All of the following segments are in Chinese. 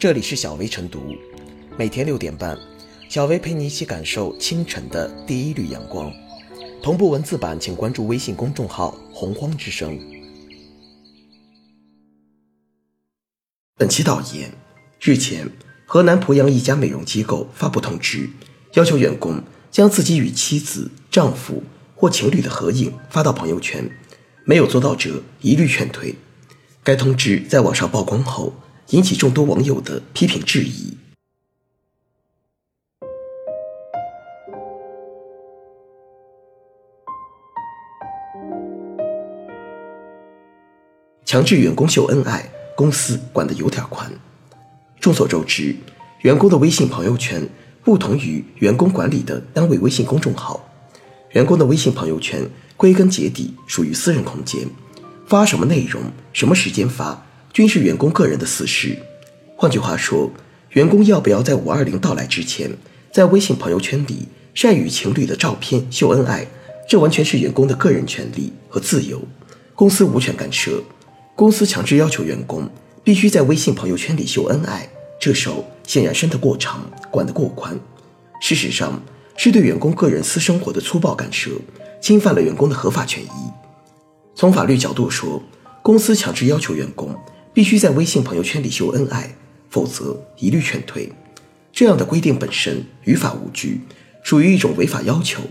这里是小薇晨读，每天六点半，小薇陪你一起感受清晨的第一缕阳光。同步文字版，请关注微信公众号“洪荒之声”。本期导言：日前，河南濮阳一家美容机构发布通知，要求员工将自己与妻子、丈夫或情侣的合影发到朋友圈，没有做到者一律劝退。该通知在网上曝光后，引起众多网友的批评质疑。强制员工秀恩爱，公司管得有点宽。众所周知，员工的微信朋友圈不同于员工管理的单位微信公众号，员工的微信朋友圈归根结底属于私人空间。发什么内容、什么时间发，均是员工个人的私事。换句话说，员工要不要在五二零到来之前，在微信朋友圈里晒与情侣的照片秀恩爱，这完全是员工的个人权利和自由，公司无权干涉。公司强制要求员工必须在微信朋友圈里秀恩爱，这手显然伸得过长，管得过宽。事实上，是对员工个人私生活的粗暴干涉，侵犯了员工的合法权益。从法律角度说，公司强制要求员工必须在微信朋友圈里秀恩爱，否则一律劝退。这样的规定本身于法无据，属于一种违法要求。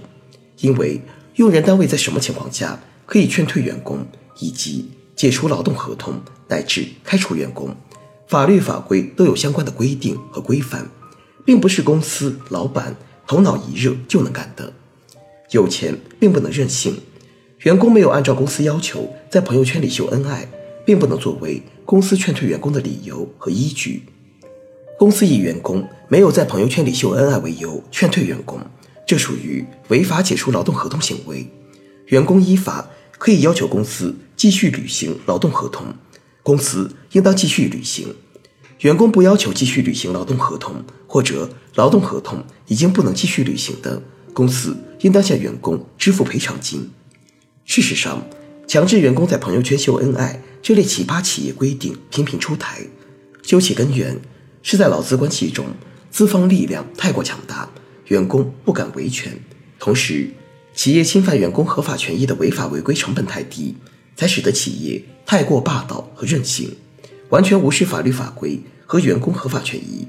因为用人单位在什么情况下可以劝退员工，以及解除劳动合同乃至开除员工，法律法规都有相关的规定和规范，并不是公司老板头脑一热就能干的。有钱并不能任性。员工没有按照公司要求在朋友圈里秀恩爱，并不能作为公司劝退员工的理由和依据。公司以员工没有在朋友圈里秀恩爱为由劝退员工，这属于违法解除劳动合同行为。员工依法可以要求公司继续履行劳动合同，公司应当继续履行。员工不要求继续履行劳动合同，或者劳动合同已经不能继续履行的，公司应当向员工支付赔偿金。事实上，强制员工在朋友圈秀恩爱这类奇葩企业规定频频出台，究其根源，是在劳资关系中资方力量太过强大，员工不敢维权，同时企业侵犯员工合法权益的违法违规成本太低，才使得企业太过霸道和任性，完全无视法律法规和员工合法权益。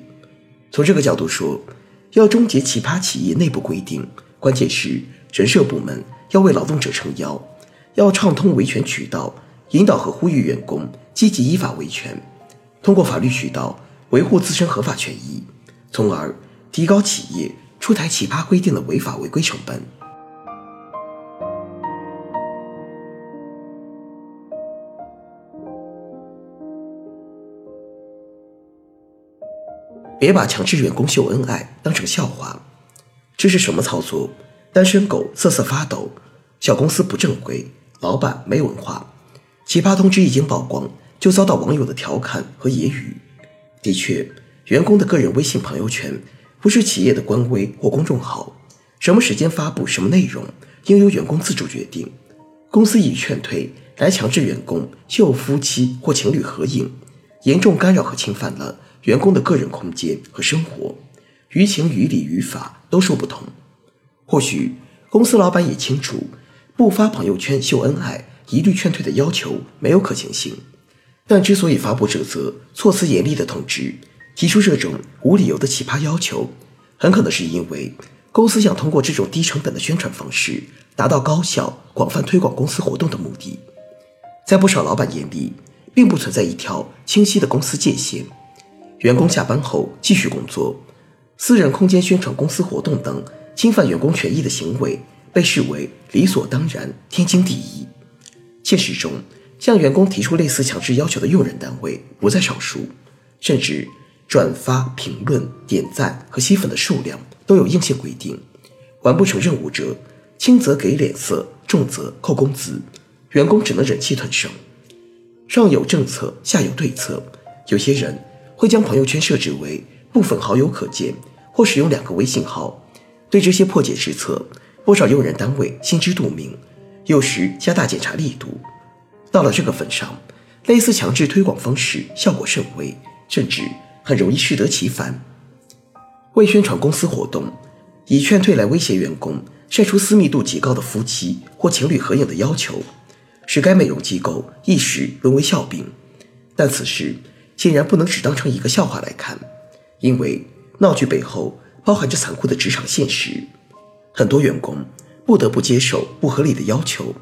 从这个角度说，要终结奇葩企业内部规定，关键是人社部门要为劳动者撑腰。要畅通维权渠道，引导和呼吁员工积极依法维权，通过法律渠道维护自身合法权益，从而提高企业出台奇葩规定的违法违规成本。别把强制员工秀恩爱当成笑话，这是什么操作？单身狗瑟瑟发抖，小公司不正规。老板没文化，奇葩通知一经曝光，就遭到网友的调侃和揶揄。的确，员工的个人微信朋友圈不是企业的官微或公众号，什么时间发布什么内容，应由员工自主决定。公司以劝退来强制员工秀夫妻或情侣合影，严重干扰和侵犯了员工的个人空间和生活，于情于理于法都说不通。或许公司老板也清楚。不发朋友圈秀恩爱，一律劝退的要求没有可行性。但之所以发布这则措辞严厉的通知，提出这种无理由的奇葩要求，很可能是因为公司想通过这种低成本的宣传方式，达到高效、广泛推广公司活动的目的。在不少老板眼里，并不存在一条清晰的公司界限，员工下班后继续工作，私人空间宣传公司活动等侵犯员工权益的行为。被视为理所当然、天经地义。现实中，向员工提出类似强制要求的用人单位不在少数，甚至转发、评论、点赞和吸粉的数量都有硬性规定。完不成任务者，轻则给脸色，重则扣工资，员工只能忍气吞声。上有政策，下有对策。有些人会将朋友圈设置为部分好友可见，或使用两个微信号。对这些破解之策。不少用人单位心知肚明，有时加大检查力度。到了这个份上，类似强制推广方式效果甚微，甚至很容易适得其反。为宣传公司活动，以劝退来威胁员工晒出私密度极高的夫妻或情侣合影的要求，使该美容机构一时沦为笑柄。但此事显然不能只当成一个笑话来看，因为闹剧背后包含着残酷的职场现实。很多员工不得不接受不合理的要求，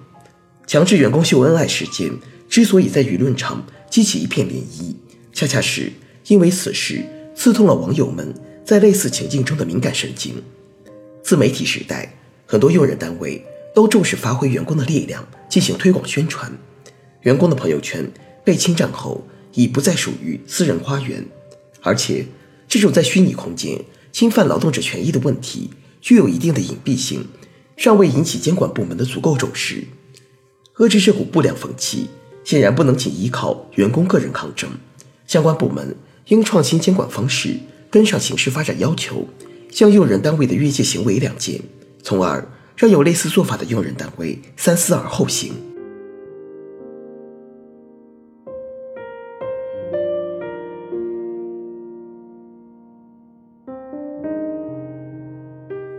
强制员工秀恩爱事件之所以在舆论场激起一片涟漪，恰恰是因为此事刺痛了网友们在类似情境中的敏感神经。自媒体时代，很多用人单位都重视发挥员工的力量进行推广宣传，员工的朋友圈被侵占后已不再属于私人花园，而且这种在虚拟空间侵犯劳动者权益的问题。具有一定的隐蔽性，尚未引起监管部门的足够重视。遏制这股不良风气，显然不能仅依靠员工个人抗争，相关部门应创新监管方式，跟上形势发展要求，向用人单位的越界行为亮剑，从而让有类似做法的用人单位三思而后行。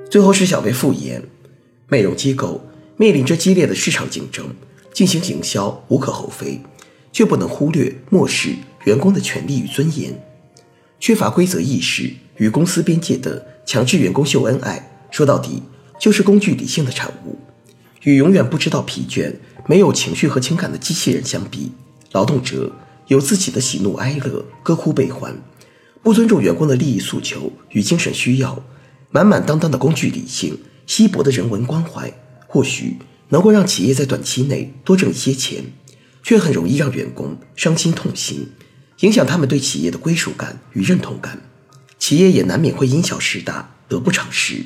最后是小薇复言，美容机构面临着激烈的市场竞争，进行营销无可厚非，却不能忽略漠视员工的权利与尊严。缺乏规则意识与公司边界的强制员工秀恩爱，说到底就是工具理性的产物。与永远不知道疲倦、没有情绪和情感的机器人相比，劳动者有自己的喜怒哀乐、歌哭悲欢，不尊重员工的利益诉求与精神需要。满满当当的工具理性，稀薄的人文关怀，或许能够让企业在短期内多挣一些钱，却很容易让员工伤心痛心，影响他们对企业的归属感与认同感。企业也难免会因小失大，得不偿失。